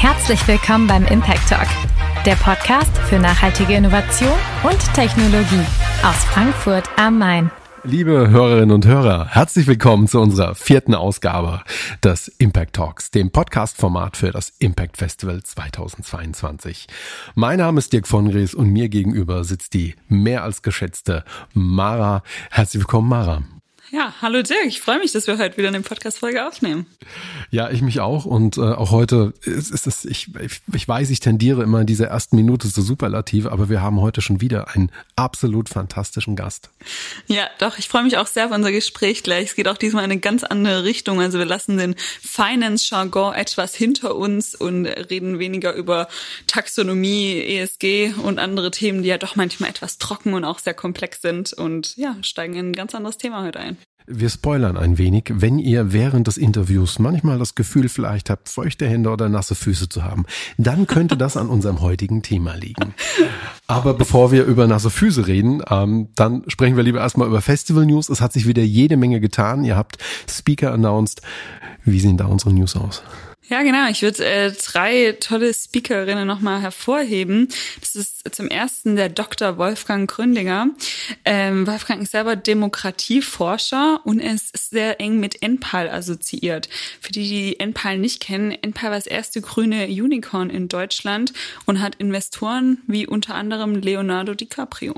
Herzlich willkommen beim Impact Talk, der Podcast für nachhaltige Innovation und Technologie aus Frankfurt am Main. Liebe Hörerinnen und Hörer, herzlich willkommen zu unserer vierten Ausgabe des Impact Talks, dem Podcast-Format für das Impact Festival 2022. Mein Name ist Dirk von Gries und mir gegenüber sitzt die mehr als geschätzte Mara. Herzlich willkommen, Mara. Ja, hallo Dirk, ich freue mich, dass wir heute wieder eine Podcast-Folge aufnehmen. Ja, ich mich auch und äh, auch heute ist, ist es, ich, ich, ich weiß, ich tendiere immer in dieser ersten Minute zu Superlative, aber wir haben heute schon wieder einen absolut fantastischen Gast. Ja, doch, ich freue mich auch sehr auf unser Gespräch gleich. Es geht auch diesmal in eine ganz andere Richtung. Also wir lassen den Finance-Jargon etwas hinter uns und reden weniger über Taxonomie, ESG und andere Themen, die ja doch manchmal etwas trocken und auch sehr komplex sind und ja, steigen in ein ganz anderes Thema heute ein. Wir spoilern ein wenig, wenn ihr während des Interviews manchmal das Gefühl vielleicht habt, feuchte Hände oder nasse Füße zu haben, dann könnte das an unserem heutigen Thema liegen. Aber bevor wir über nasse Füße reden, ähm, dann sprechen wir lieber erstmal über Festival News. Es hat sich wieder jede Menge getan. Ihr habt Speaker announced. Wie sehen da unsere News aus? Ja, genau. Ich würde äh, drei tolle Speakerinnen nochmal hervorheben. Das ist zum ersten der Dr. Wolfgang Gründinger. Ähm, Wolfgang ist selber Demokratieforscher und er ist sehr eng mit NPAL assoziiert. Für die, die NPAL nicht kennen, NPAL war das erste grüne Unicorn in Deutschland und hat Investoren wie unter anderem Leonardo DiCaprio.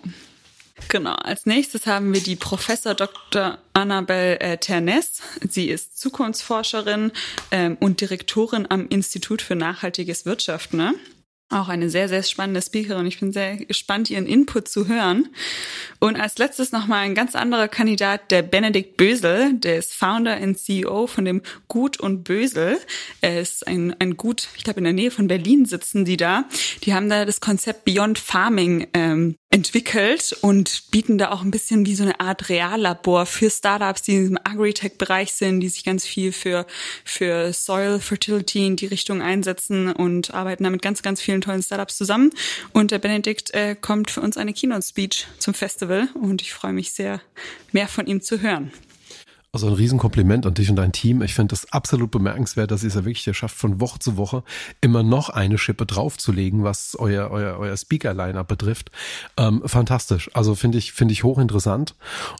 Genau, als nächstes haben wir die Professor Dr. Annabel äh, Ternes. Sie ist Zukunftsforscherin ähm, und Direktorin am Institut für nachhaltiges Wirtschaften. Ne? Auch eine sehr, sehr spannende Speakerin. Ich bin sehr gespannt, ihren Input zu hören. Und als letztes nochmal ein ganz anderer Kandidat, der Benedikt Bösel. Der ist Founder und CEO von dem Gut und Bösel. Er ist ein, ein Gut, ich glaube in der Nähe von Berlin sitzen die da. Die haben da das Konzept Beyond Farming ähm, entwickelt und bieten da auch ein bisschen wie so eine Art Reallabor für Startups, die in diesem Agritech-Bereich sind, die sich ganz viel für, für Soil Fertility in die Richtung einsetzen und arbeiten da mit ganz, ganz vielen tollen Startups zusammen. Und der Benedikt äh, kommt für uns eine Keynote-Speech zum Festival und ich freue mich sehr, mehr von ihm zu hören. Also ein Riesenkompliment an dich und dein Team. Ich finde das absolut bemerkenswert, dass ihr es ja wirklich schafft, von Woche zu Woche immer noch eine Schippe draufzulegen, was euer, euer, euer Speaker-Line-Up betrifft. Ähm, fantastisch. Also finde ich, finde ich hochinteressant.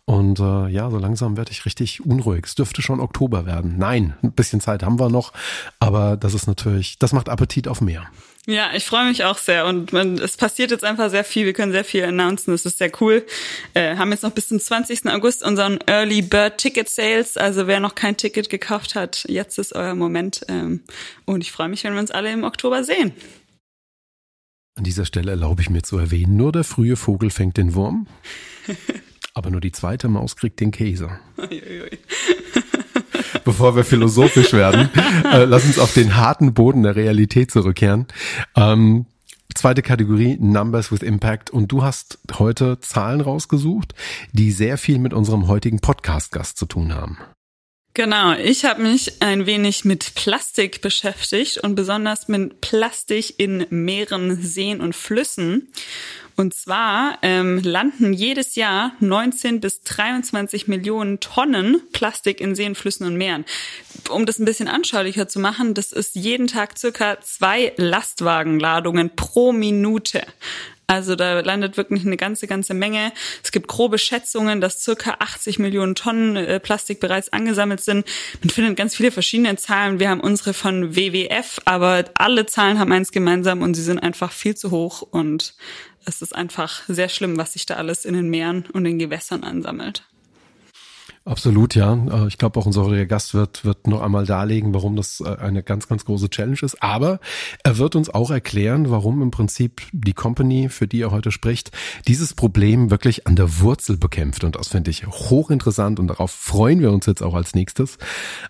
Und äh, ja, so langsam werde ich richtig unruhig. Es dürfte schon Oktober werden. Nein, ein bisschen Zeit haben wir noch. Aber das ist natürlich, das macht Appetit auf mehr. Ja, ich freue mich auch sehr und man, es passiert jetzt einfach sehr viel. Wir können sehr viel announcen, das ist sehr cool. Äh, haben jetzt noch bis zum 20. August unseren Early Bird Ticket Sales. Also wer noch kein Ticket gekauft hat, jetzt ist euer Moment. Ähm, und ich freue mich, wenn wir uns alle im Oktober sehen. An dieser Stelle erlaube ich mir zu erwähnen, nur der frühe Vogel fängt den Wurm, aber nur die zweite Maus kriegt den Käse bevor wir philosophisch werden, äh, lass uns auf den harten Boden der Realität zurückkehren. Ähm, zweite Kategorie, Numbers with Impact. Und du hast heute Zahlen rausgesucht, die sehr viel mit unserem heutigen Podcast-Gast zu tun haben. Genau, ich habe mich ein wenig mit Plastik beschäftigt und besonders mit Plastik in Meeren, Seen und Flüssen. Und zwar ähm, landen jedes Jahr 19 bis 23 Millionen Tonnen Plastik in Seen, Flüssen und Meeren. Um das ein bisschen anschaulicher zu machen, das ist jeden Tag circa zwei Lastwagenladungen pro Minute. Also da landet wirklich eine ganze, ganze Menge. Es gibt grobe Schätzungen, dass circa 80 Millionen Tonnen äh, Plastik bereits angesammelt sind. Man findet ganz viele verschiedene Zahlen. Wir haben unsere von WWF, aber alle Zahlen haben eins gemeinsam und sie sind einfach viel zu hoch und es ist einfach sehr schlimm, was sich da alles in den Meeren und den Gewässern ansammelt. Absolut, ja. Äh, ich glaube, auch unser heutiger Gast wird, wird noch einmal darlegen, warum das äh, eine ganz, ganz große Challenge ist. Aber er wird uns auch erklären, warum im Prinzip die Company, für die er heute spricht, dieses Problem wirklich an der Wurzel bekämpft. Und das finde ich hochinteressant und darauf freuen wir uns jetzt auch als nächstes.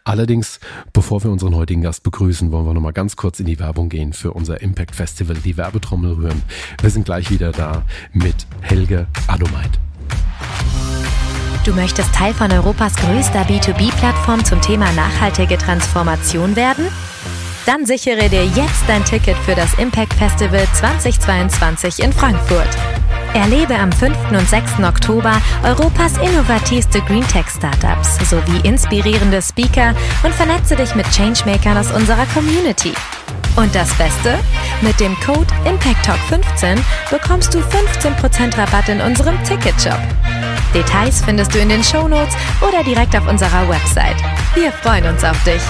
Allerdings, bevor wir unseren heutigen Gast begrüßen, wollen wir noch mal ganz kurz in die Werbung gehen für unser Impact Festival, die Werbetrommel rühren. Wir sind gleich wieder da mit Helge Adomeit. Du möchtest Teil von Europas größter B2B-Plattform zum Thema nachhaltige Transformation werden? Dann sichere dir jetzt dein Ticket für das Impact Festival 2022 in Frankfurt. Erlebe am 5. und 6. Oktober Europas innovativste Greentech-Startups sowie inspirierende Speaker und vernetze dich mit Changemakern aus unserer Community. Und das Beste? Mit dem Code ImpactTalk15 bekommst du 15% Rabatt in unserem Ticketshop. Details findest du in den Shownotes oder direkt auf unserer Website. Wir freuen uns auf dich.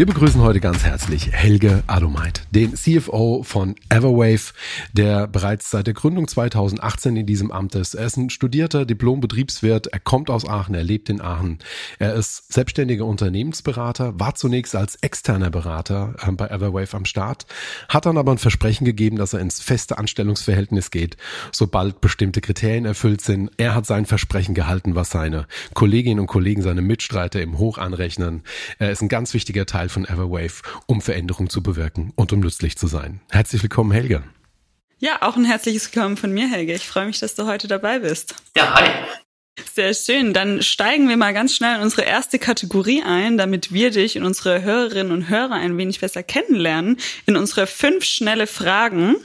Wir begrüßen heute ganz herzlich Helge Adomeit, den CFO von Everwave, der bereits seit der Gründung 2018 in diesem Amt ist. Er ist ein studierter Diplom-Betriebswirt, er kommt aus Aachen, er lebt in Aachen. Er ist selbstständiger Unternehmensberater, war zunächst als externer Berater äh, bei Everwave am Start, hat dann aber ein Versprechen gegeben, dass er ins feste Anstellungsverhältnis geht, sobald bestimmte Kriterien erfüllt sind. Er hat sein Versprechen gehalten, was seine Kolleginnen und Kollegen, seine Mitstreiter im Hoch anrechnen. Er ist ein ganz wichtiger Teil von Everwave, um Veränderung zu bewirken und um nützlich zu sein. Herzlich willkommen, Helge. Ja, auch ein herzliches Willkommen von mir, Helge. Ich freue mich, dass du heute dabei bist. Ja, hi. Sehr schön. Dann steigen wir mal ganz schnell in unsere erste Kategorie ein, damit wir dich und unsere Hörerinnen und Hörer ein wenig besser kennenlernen, in unsere fünf schnelle Fragen.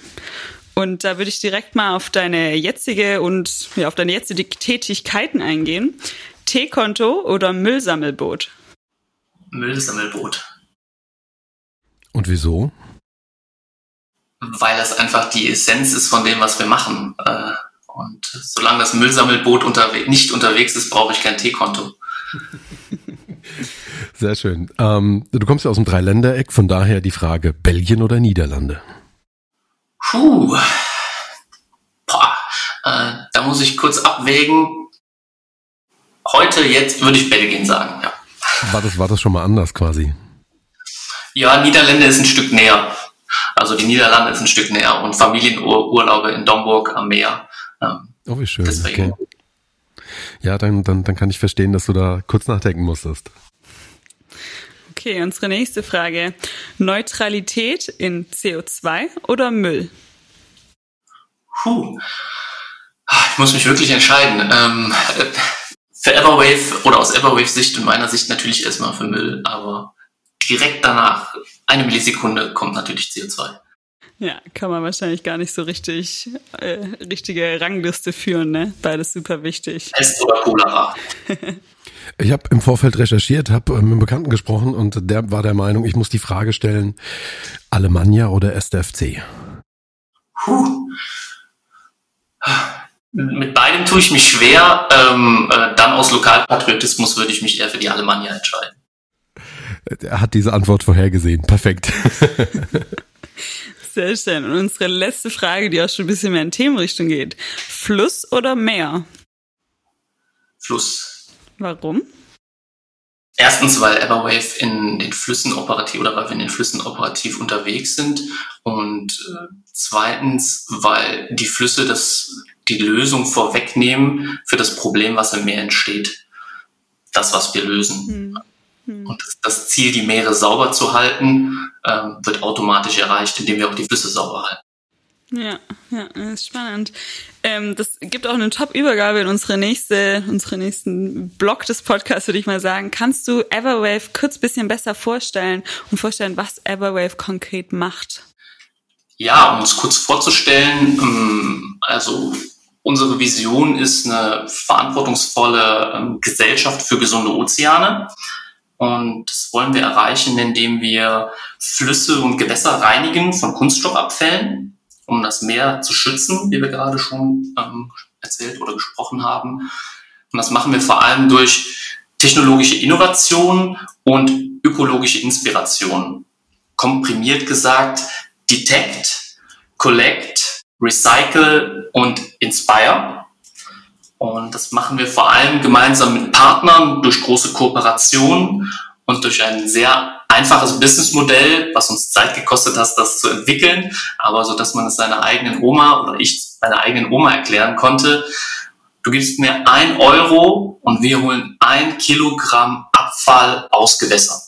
Und da würde ich direkt mal auf deine jetzige und ja, auf deine jetzige Tätigkeiten eingehen. T-Konto oder Müllsammelboot? Müllsammelboot. Und wieso? Weil das einfach die Essenz ist von dem, was wir machen. Äh, und solange das Müllsammelboot unterwe nicht unterwegs ist, brauche ich kein T-Konto. Sehr schön. Ähm, du kommst ja aus dem Dreiländereck, von daher die Frage, Belgien oder Niederlande? Puh. Boah. Äh, da muss ich kurz abwägen. Heute, jetzt würde ich Belgien sagen, ja. War das, war das schon mal anders quasi? Ja, Niederlande ist ein Stück näher. Also die Niederlande ist ein Stück näher und Familienurlaube in Domburg am Meer. Ähm, oh, wie schön. Okay. Ja, dann, dann, dann kann ich verstehen, dass du da kurz nachdenken musstest. Okay, unsere nächste Frage. Neutralität in CO2 oder Müll? Puh. Ich muss mich wirklich entscheiden. Ähm, für Everwave oder aus Everwave Sicht und meiner Sicht natürlich erstmal für Müll, aber direkt danach, eine Millisekunde, kommt natürlich CO2. Ja, kann man wahrscheinlich gar nicht so richtig äh, richtige Rangliste führen, ne? Beides super wichtig. Pest oder Cholera. Ich habe im Vorfeld recherchiert, habe mit einem Bekannten gesprochen und der war der Meinung, ich muss die Frage stellen, Alemannia oder SDFC? Puh. Mit beidem tue ich mich schwer. Ähm, äh, dann aus Lokalpatriotismus würde ich mich eher für die Alemannia entscheiden. Er hat diese Antwort vorhergesehen. Perfekt. Sehr schön. Und unsere letzte Frage, die auch schon ein bisschen mehr in Themenrichtung geht. Fluss oder Meer? Fluss. Warum? Erstens, weil Everwave in den Flüssen operativ oder weil wir in den Flüssen operativ unterwegs sind. Und äh, zweitens, weil die Flüsse das, die Lösung vorwegnehmen für das Problem, was im Meer entsteht. Das, was wir lösen. Hm. Hm. Und das Ziel, die Meere sauber zu halten, ähm, wird automatisch erreicht, indem wir auch die Flüsse sauber halten. Ja, ja, das ist spannend. Ähm, das gibt auch eine Top-Übergabe in unsere nächste, unsere nächsten Blog des Podcasts, würde ich mal sagen. Kannst du Everwave kurz bisschen besser vorstellen und vorstellen, was Everwave konkret macht? Ja, um es kurz vorzustellen, ähm, also unsere Vision ist eine verantwortungsvolle ähm, Gesellschaft für gesunde Ozeane. Und das wollen wir erreichen, indem wir Flüsse und Gewässer reinigen von Kunststoffabfällen, um das Meer zu schützen, wie wir gerade schon ähm, erzählt oder gesprochen haben. Und das machen wir vor allem durch technologische Innovation und ökologische Inspiration. Komprimiert gesagt, Detect, Collect, Recycle und Inspire. Und das machen wir vor allem gemeinsam mit Partnern durch große Kooperationen und durch ein sehr einfaches Businessmodell, was uns Zeit gekostet hat, das zu entwickeln, aber so, dass man es seiner eigenen Oma oder ich meiner eigenen Oma erklären konnte. Du gibst mir ein Euro und wir holen ein Kilogramm Abfall aus Gewässern.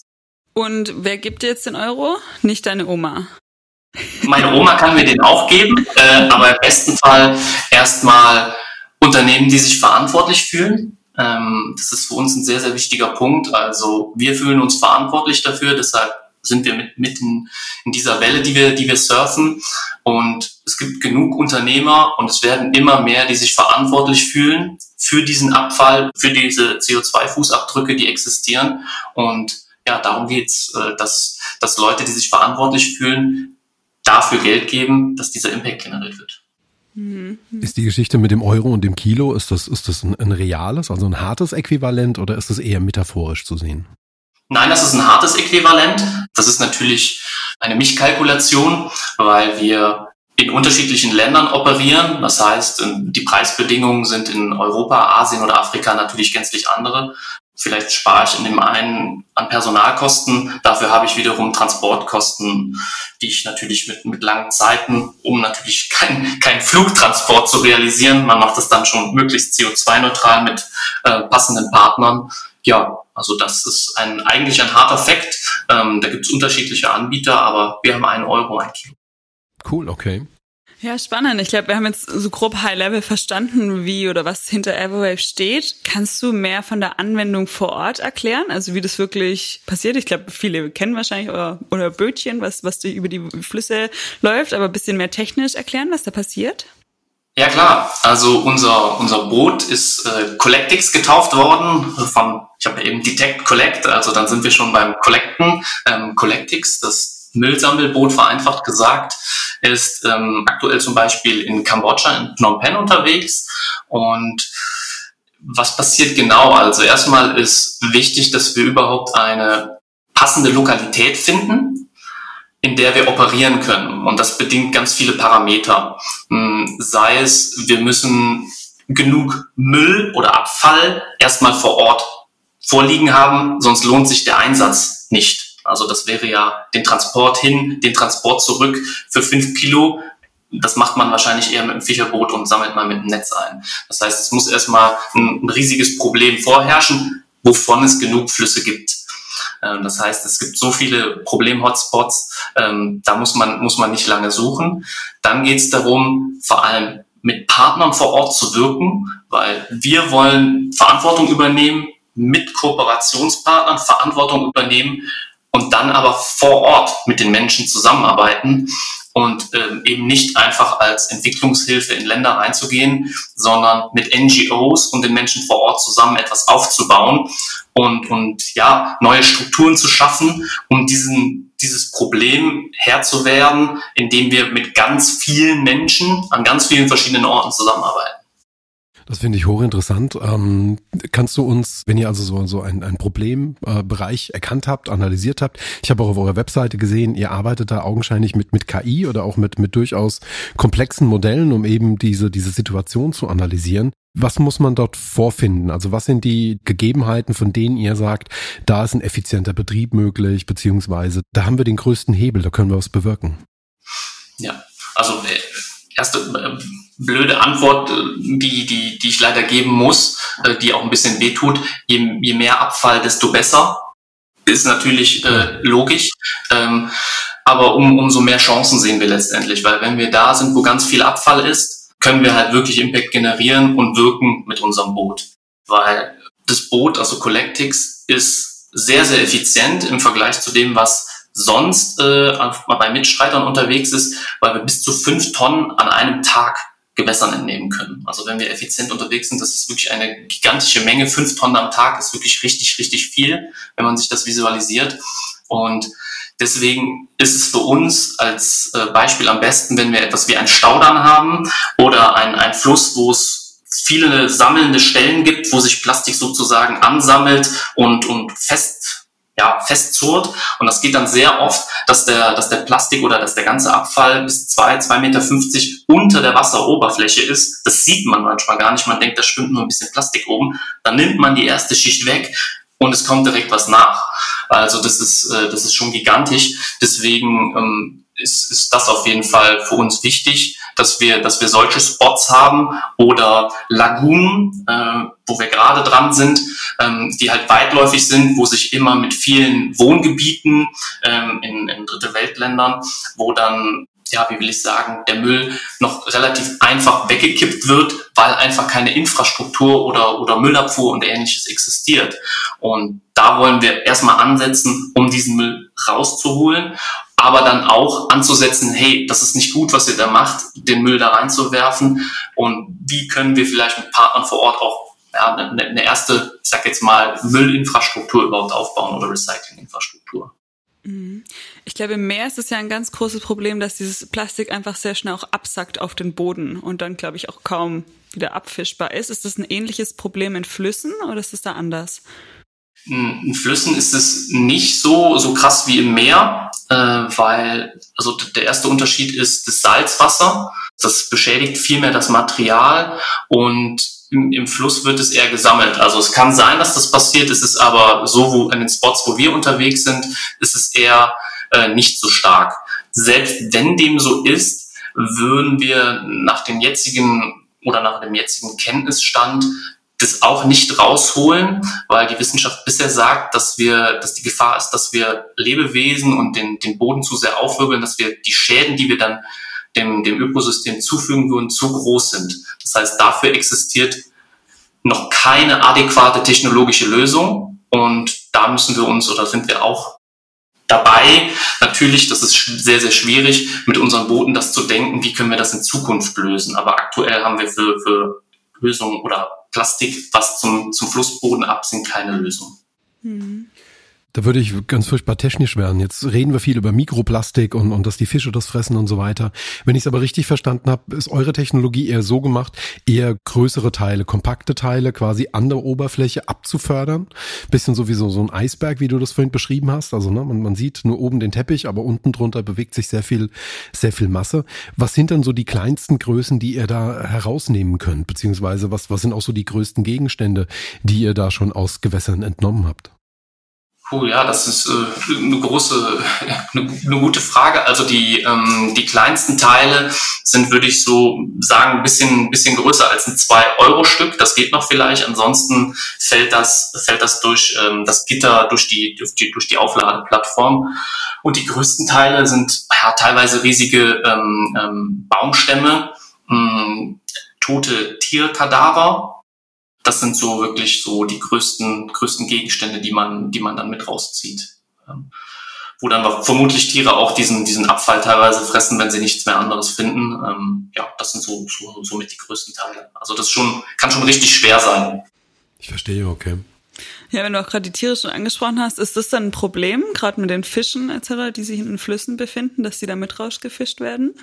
Und wer gibt dir jetzt den Euro? Nicht deine Oma. Meine Oma kann mir den auch geben, äh, aber im besten Fall erstmal Unternehmen, die sich verantwortlich fühlen. Ähm, das ist für uns ein sehr, sehr wichtiger Punkt. Also wir fühlen uns verantwortlich dafür, deshalb sind wir mit, mitten in dieser Welle, die wir, die wir surfen. Und es gibt genug Unternehmer und es werden immer mehr, die sich verantwortlich fühlen für diesen Abfall, für diese CO2-Fußabdrücke, die existieren. Und ja, darum geht's, äh, dass, dass Leute, die sich verantwortlich fühlen, dafür Geld geben, dass dieser Impact generiert wird. Mhm. Ist die Geschichte mit dem Euro und dem Kilo, ist das, ist das ein, ein reales, also ein hartes Äquivalent oder ist das eher metaphorisch zu sehen? Nein, das ist ein hartes Äquivalent. Das ist natürlich eine Mischkalkulation, weil wir in unterschiedlichen Ländern operieren. Das heißt, die Preisbedingungen sind in Europa, Asien oder Afrika natürlich gänzlich andere. Vielleicht spare ich in dem einen an Personalkosten, dafür habe ich wiederum Transportkosten, die ich natürlich mit, mit langen Zeiten, um natürlich keinen kein Flugtransport zu realisieren, man macht das dann schon möglichst CO2-neutral mit äh, passenden Partnern. Ja, also das ist ein, eigentlich ein harter Fakt. Ähm, da gibt es unterschiedliche Anbieter, aber wir haben einen Euro ein Kilo. Cool, okay. Ja, spannend. Ich glaube, wir haben jetzt so grob High Level verstanden, wie oder was hinter Everwave steht. Kannst du mehr von der Anwendung vor Ort erklären? Also wie das wirklich passiert? Ich glaube, viele kennen wahrscheinlich euer, euer Bötchen, was, was über die Flüsse läuft, aber ein bisschen mehr technisch erklären, was da passiert? Ja klar, also unser, unser Boot ist äh, Collectix getauft worden von, ich habe eben Detect Collect, also dann sind wir schon beim Collecten. Ähm, Collectix, das Müllsammelboot vereinfacht gesagt, ist ähm, aktuell zum Beispiel in Kambodscha, in Phnom Penh unterwegs. Und was passiert genau? Also erstmal ist wichtig, dass wir überhaupt eine passende Lokalität finden, in der wir operieren können. Und das bedingt ganz viele Parameter. Hm, sei es, wir müssen genug Müll oder Abfall erstmal vor Ort vorliegen haben, sonst lohnt sich der Einsatz nicht. Also das wäre ja den Transport hin, den Transport zurück für fünf Kilo. Das macht man wahrscheinlich eher mit einem Fischerboot und sammelt mal mit dem Netz ein. Das heißt, es muss erstmal ein, ein riesiges Problem vorherrschen, wovon es genug Flüsse gibt. Ähm, das heißt, es gibt so viele Problem-Hotspots, ähm, da muss man, muss man nicht lange suchen. Dann geht es darum, vor allem mit Partnern vor Ort zu wirken, weil wir wollen Verantwortung übernehmen, mit Kooperationspartnern Verantwortung übernehmen und dann aber vor Ort mit den Menschen zusammenarbeiten und ähm, eben nicht einfach als Entwicklungshilfe in Länder reinzugehen, sondern mit NGOs und den Menschen vor Ort zusammen etwas aufzubauen und, und ja, neue Strukturen zu schaffen, um diesen, dieses Problem Herr zu werden, indem wir mit ganz vielen Menschen an ganz vielen verschiedenen Orten zusammenarbeiten. Das finde ich hochinteressant. Ähm, kannst du uns, wenn ihr also so, so ein, ein Problembereich äh, erkannt habt, analysiert habt, ich habe auch auf eurer Webseite gesehen, ihr arbeitet da augenscheinlich mit, mit KI oder auch mit, mit durchaus komplexen Modellen, um eben diese, diese Situation zu analysieren. Was muss man dort vorfinden? Also was sind die Gegebenheiten, von denen ihr sagt, da ist ein effizienter Betrieb möglich, beziehungsweise da haben wir den größten Hebel, da können wir was bewirken? Ja, also äh, erste äh, blöde Antwort, äh, die, die, die ich leider geben muss, äh, die auch ein bisschen wehtut. Je, je mehr Abfall, desto besser. Ist natürlich äh, logisch. Ähm, aber um, umso mehr Chancen sehen wir letztendlich, weil wenn wir da sind, wo ganz viel Abfall ist, können wir halt wirklich Impact generieren und wirken mit unserem Boot. Weil das Boot, also Collectix, ist sehr, sehr effizient im Vergleich zu dem, was sonst äh, bei Mitstreitern unterwegs ist, weil wir bis zu fünf Tonnen an einem Tag Gewässern entnehmen können. Also wenn wir effizient unterwegs sind, das ist wirklich eine gigantische Menge. Fünf Tonnen am Tag ist wirklich richtig, richtig viel, wenn man sich das visualisiert. Und deswegen ist es für uns als äh, Beispiel am besten, wenn wir etwas wie einen Staudamm haben oder ein, ein Fluss, wo es viele sammelnde Stellen gibt, wo sich Plastik sozusagen ansammelt und, und fest ja, festzurrt. Und das geht dann sehr oft, dass der, dass der Plastik oder dass der ganze Abfall bis zwei, zwei Meter fünfzig unter der Wasseroberfläche ist. Das sieht man manchmal gar nicht. Man denkt, da schwimmt nur ein bisschen Plastik oben. Dann nimmt man die erste Schicht weg und es kommt direkt was nach. Also das ist, äh, das ist schon gigantisch. Deswegen ähm, ist, ist das auf jeden Fall für uns wichtig, dass wir, dass wir solche Spots haben oder Lagunen, äh, wo wir gerade dran sind, ähm, die halt weitläufig sind, wo sich immer mit vielen Wohngebieten ähm, in, in dritte Weltländern, wo dann ja, wie will ich sagen, der Müll noch relativ einfach weggekippt wird, weil einfach keine Infrastruktur oder, oder Müllabfuhr und ähnliches existiert. Und da wollen wir erstmal ansetzen, um diesen Müll rauszuholen, aber dann auch anzusetzen, hey, das ist nicht gut, was ihr da macht, den Müll da reinzuwerfen und wie können wir vielleicht mit Partnern vor Ort auch ja, eine, eine erste, ich sag jetzt mal, Müllinfrastruktur überhaupt aufbauen oder Recyclinginfrastruktur. Mhm. Ich glaube, im Meer ist es ja ein ganz großes Problem, dass dieses Plastik einfach sehr schnell auch absackt auf den Boden und dann, glaube ich, auch kaum wieder abfischbar ist. Ist das ein ähnliches Problem in Flüssen oder ist es da anders? In Flüssen ist es nicht so, so krass wie im Meer, äh, weil also der erste Unterschied ist das Salzwasser. Das beschädigt viel mehr das Material und im, im Fluss wird es eher gesammelt. Also es kann sein, dass das passiert, es ist aber so, wo in den Spots, wo wir unterwegs sind, ist es eher äh, nicht so stark. Selbst wenn dem so ist, würden wir nach dem jetzigen oder nach dem jetzigen Kenntnisstand das auch nicht rausholen, weil die Wissenschaft bisher sagt, dass wir, dass die Gefahr ist, dass wir Lebewesen und den, den Boden zu sehr aufwirbeln, dass wir die Schäden, die wir dann dem, dem Ökosystem zufügen würden, zu groß sind. Das heißt, dafür existiert noch keine adäquate technologische Lösung und da müssen wir uns oder sind wir auch dabei. Natürlich, das ist sehr, sehr schwierig, mit unseren Booten das zu denken, wie können wir das in Zukunft lösen. Aber aktuell haben wir für, für Lösungen oder Plastik, was zum, zum Flussboden absinkt, keine Lösung. Mhm. Da würde ich ganz furchtbar technisch werden. Jetzt reden wir viel über Mikroplastik und, und dass die Fische das fressen und so weiter. Wenn ich es aber richtig verstanden habe, ist eure Technologie eher so gemacht, eher größere Teile, kompakte Teile quasi an der Oberfläche abzufördern. Bisschen sowieso so ein Eisberg, wie du das vorhin beschrieben hast. Also ne, man, man sieht nur oben den Teppich, aber unten drunter bewegt sich sehr viel, sehr viel Masse. Was sind denn so die kleinsten Größen, die ihr da herausnehmen könnt? Beziehungsweise was, was sind auch so die größten Gegenstände, die ihr da schon aus Gewässern entnommen habt? Puh, ja, das ist äh, eine große, eine, eine, gute Frage. Also die, ähm, die kleinsten Teile sind, würde ich so sagen, ein bisschen, bisschen größer als ein 2-Euro-Stück. Das geht noch vielleicht. Ansonsten fällt das, fällt das durch ähm, das Gitter, durch die, durch die, durch die Aufladeplattform. Und die größten Teile sind ja, teilweise riesige ähm, ähm, Baumstämme, ähm, tote Tierkadaver das sind so wirklich so die größten, größten Gegenstände, die man, die man dann mit rauszieht. Ähm, wo dann vermutlich Tiere auch diesen, diesen Abfall teilweise fressen, wenn sie nichts mehr anderes finden. Ähm, ja, das sind so, so, so mit die größten Teile. Also das schon, kann schon richtig schwer sein. Ich verstehe, okay. Ja, wenn du auch gerade die Tiere schon angesprochen hast, ist das dann ein Problem, gerade mit den Fischen etc., die sich in den Flüssen befinden, dass die da mit rausgefischt werden?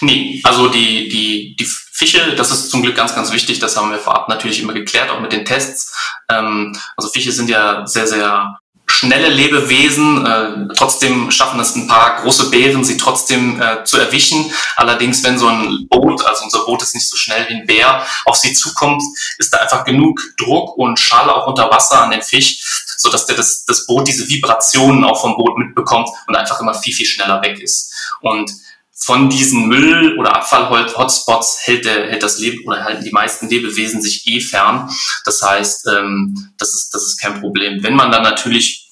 Nee, also die, die, die Fische, das ist zum Glück ganz, ganz wichtig, das haben wir vorab natürlich immer geklärt, auch mit den Tests. Ähm, also Fische sind ja sehr, sehr schnelle Lebewesen. Äh, trotzdem schaffen es ein paar große Bären, sie trotzdem äh, zu erwischen. Allerdings, wenn so ein Boot, also unser Boot ist nicht so schnell wie ein Bär, auf sie zukommt, ist da einfach genug Druck und Schall auch unter Wasser an den Fisch, so dass der das, das Boot diese Vibrationen auch vom Boot mitbekommt und einfach immer viel, viel schneller weg ist. Und von diesen Müll- oder Abfall-Hotspots hält, der, hält das Leben oder halten die meisten Lebewesen sich eh fern. Das heißt, ähm, das, ist, das ist kein Problem. Wenn man dann natürlich,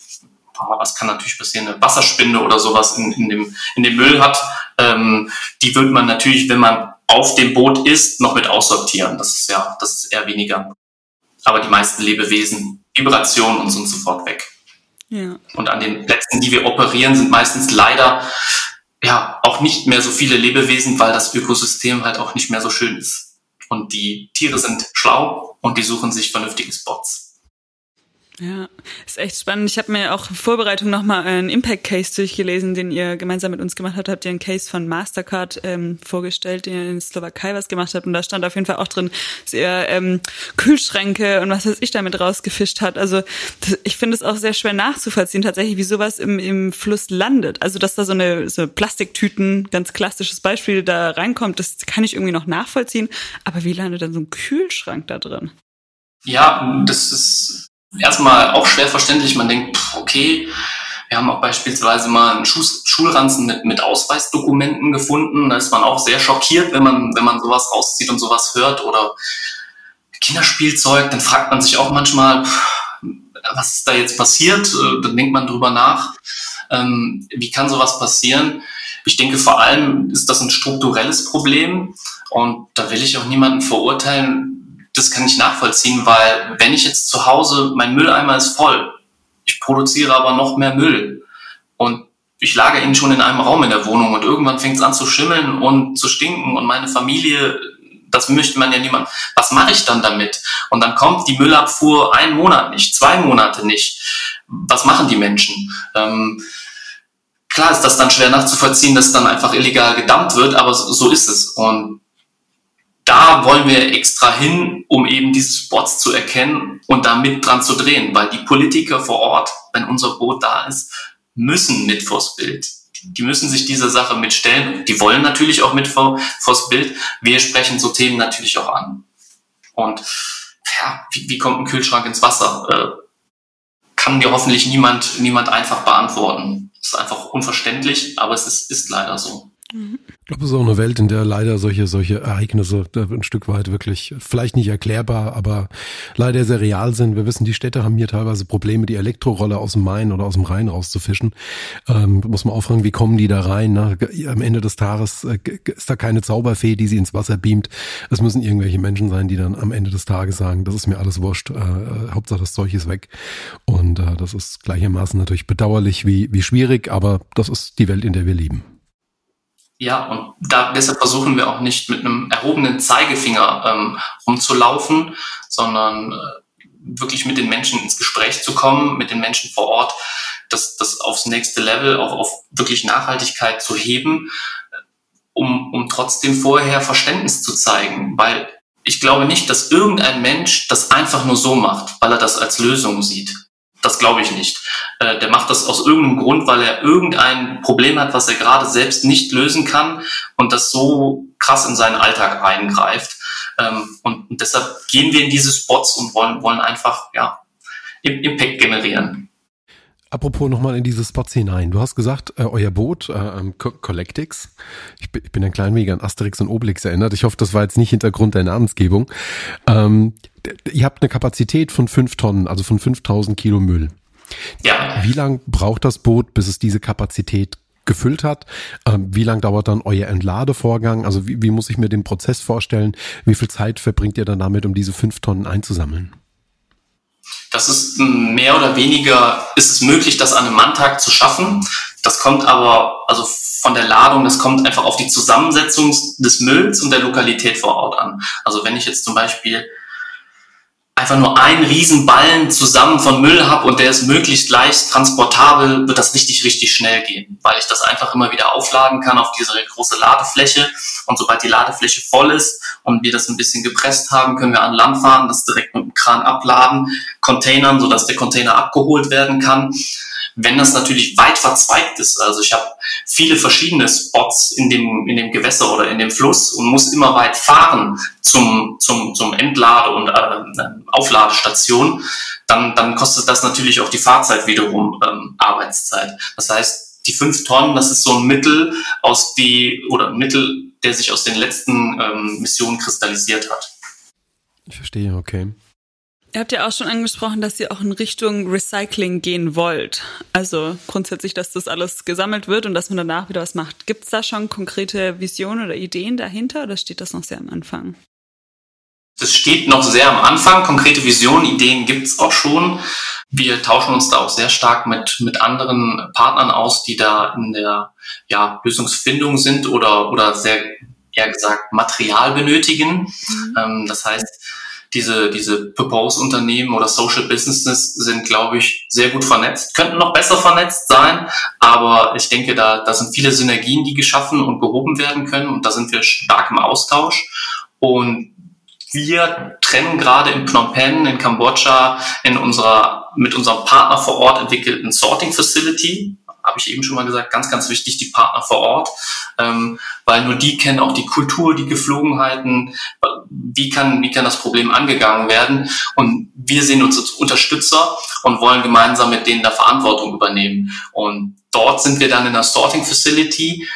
was kann natürlich passieren, eine Wasserspinde oder sowas in, in, dem, in dem Müll hat, ähm, die wird man natürlich, wenn man auf dem Boot ist, noch mit aussortieren. Das ist ja, das ist eher weniger. Aber die meisten Lebewesen, Vibrationen und so und so fort weg. Ja. Und an den Plätzen, die wir operieren, sind meistens leider ja auch nicht mehr so viele Lebewesen, weil das Ökosystem halt auch nicht mehr so schön ist. Und die Tiere sind schlau und die suchen sich vernünftige Spots. Ja, ist echt spannend. Ich habe mir auch in Vorbereitung nochmal einen Impact-Case durchgelesen, den ihr gemeinsam mit uns gemacht habt. Habt ihr einen Case von Mastercard ähm, vorgestellt, den ihr in Slowakei was gemacht habt. Und da stand auf jeden Fall auch drin, dass ihr ähm, Kühlschränke und was weiß ich damit rausgefischt hat. Also das, ich finde es auch sehr schwer nachzuvollziehen, tatsächlich, wie sowas im, im Fluss landet. Also dass da so eine so Plastiktüten, ganz klassisches Beispiel, da reinkommt, das kann ich irgendwie noch nachvollziehen. Aber wie landet dann so ein Kühlschrank da drin? Ja, das ist erstmal auch schwer verständlich. Man denkt, pff, okay, wir haben auch beispielsweise mal einen Schulranzen mit, mit Ausweisdokumenten gefunden. Da ist man auch sehr schockiert, wenn man, wenn man sowas rauszieht und sowas hört. Oder Kinderspielzeug, dann fragt man sich auch manchmal, was ist da jetzt passiert? Äh, dann denkt man drüber nach. Ähm, wie kann sowas passieren? Ich denke, vor allem ist das ein strukturelles Problem und da will ich auch niemanden verurteilen das kann ich nachvollziehen, weil wenn ich jetzt zu Hause, mein Mülleimer ist voll, ich produziere aber noch mehr Müll und ich lagere ihn schon in einem Raum in der Wohnung und irgendwann fängt es an zu schimmeln und zu stinken und meine Familie, das möchte man ja niemand. Was mache ich dann damit? Und dann kommt die Müllabfuhr einen Monat nicht, zwei Monate nicht. Was machen die Menschen? Ähm, klar ist das dann schwer nachzuvollziehen, dass dann einfach illegal gedammt wird, aber so ist es. Und da wollen wir extra hin, um eben diese Spots zu erkennen und da mit dran zu drehen, weil die Politiker vor Ort, wenn unser Boot da ist, müssen mit vors Bild. Die müssen sich dieser Sache mitstellen. Die wollen natürlich auch mit vor, vors Bild. Wir sprechen so Themen natürlich auch an. Und ja, wie, wie kommt ein Kühlschrank ins Wasser? Äh, kann dir hoffentlich niemand, niemand einfach beantworten. Das ist einfach unverständlich, aber es ist, ist leider so. Ich glaube, es ist auch eine Welt, in der leider solche, solche Ereignisse ein Stück weit wirklich, vielleicht nicht erklärbar, aber leider sehr real sind. Wir wissen, die Städte haben hier teilweise Probleme, die Elektrorolle aus dem Main oder aus dem Rhein rauszufischen. Ähm, muss man auch fragen, wie kommen die da rein? Ne? Am Ende des Tages äh, ist da keine Zauberfee, die sie ins Wasser beamt. Es müssen irgendwelche Menschen sein, die dann am Ende des Tages sagen, das ist mir alles wurscht, äh, äh Hauptsache das Zeug ist weg. Und äh, das ist gleichermaßen natürlich bedauerlich wie, wie schwierig, aber das ist die Welt, in der wir leben. Ja, und da, deshalb versuchen wir auch nicht mit einem erhobenen Zeigefinger ähm, rumzulaufen, sondern äh, wirklich mit den Menschen ins Gespräch zu kommen, mit den Menschen vor Ort, das, das aufs nächste Level, auf, auf wirklich Nachhaltigkeit zu heben, um, um trotzdem vorher Verständnis zu zeigen. Weil ich glaube nicht, dass irgendein Mensch das einfach nur so macht, weil er das als Lösung sieht. Das glaube ich nicht. Äh, der macht das aus irgendeinem Grund, weil er irgendein Problem hat, was er gerade selbst nicht lösen kann und das so krass in seinen Alltag eingreift. Ähm, und, und deshalb gehen wir in diese Spots und wollen, wollen einfach ja, Impact generieren. Apropos nochmal in diese Spots hinein. Du hast gesagt, äh, euer Boot, äh, ähm, Collectix, ich bin, ich bin ein klein wenig an Asterix und Obelix erinnert. Ich hoffe, das war jetzt nicht Hintergrund der Namensgebung. Ähm, ihr habt eine Kapazität von fünf Tonnen, also von 5000 Kilo Müll. Ja. Wie lang braucht das Boot, bis es diese Kapazität gefüllt hat? Ähm, wie lang dauert dann euer Entladevorgang? Also wie, wie muss ich mir den Prozess vorstellen? Wie viel Zeit verbringt ihr dann damit, um diese fünf Tonnen einzusammeln? Das ist mehr oder weniger, ist es möglich, das an einem Manntag zu schaffen. Das kommt aber, also von der Ladung, das kommt einfach auf die Zusammensetzung des Mülls und der Lokalität vor Ort an. Also wenn ich jetzt zum Beispiel einfach nur einen riesen zusammen von Müll habe und der ist möglichst leicht transportabel, wird das richtig, richtig schnell gehen, weil ich das einfach immer wieder aufladen kann auf diese große Ladefläche. Und sobald die Ladefläche voll ist und wir das ein bisschen gepresst haben, können wir an Land fahren, das direkt mit dem Kran abladen, Containern, sodass der Container abgeholt werden kann. Wenn das natürlich weit verzweigt ist, also ich habe viele verschiedene Spots in dem, in dem Gewässer oder in dem Fluss und muss immer weit fahren zum, zum, zum Entlade- und äh, Aufladestation, dann, dann kostet das natürlich auch die Fahrzeit wiederum ähm, Arbeitszeit. Das heißt, die fünf Tonnen, das ist so ein Mittel aus die, oder Mittel, der sich aus den letzten ähm, Missionen kristallisiert hat. Ich verstehe, okay. Ihr habt ja auch schon angesprochen, dass ihr auch in Richtung Recycling gehen wollt. Also grundsätzlich, dass das alles gesammelt wird und dass man danach wieder was macht. Gibt es da schon konkrete Visionen oder Ideen dahinter oder steht das noch sehr am Anfang? Das steht noch sehr am Anfang. Konkrete Visionen, Ideen gibt es auch schon. Wir tauschen uns da auch sehr stark mit, mit anderen Partnern aus, die da in der ja, Lösungsfindung sind oder, oder sehr eher gesagt Material benötigen. Mhm. Ähm, das heißt, diese, diese Purpose-Unternehmen oder Social Businesses sind, glaube ich, sehr gut vernetzt, könnten noch besser vernetzt sein, aber ich denke, da, da sind viele Synergien, die geschaffen und gehoben werden können und da sind wir stark im Austausch. Und wir trennen gerade in Phnom Penh, in Kambodscha, in unserer, mit unserem Partner vor Ort entwickelten Sorting Facility, habe ich eben schon mal gesagt, ganz, ganz wichtig, die Partner vor Ort, ähm, weil nur die kennen auch die Kultur, die Geflogenheiten, wie kann, wie kann das Problem angegangen werden. Und wir sehen uns als Unterstützer und wollen gemeinsam mit denen da Verantwortung übernehmen. Und dort sind wir dann in der Sorting Facility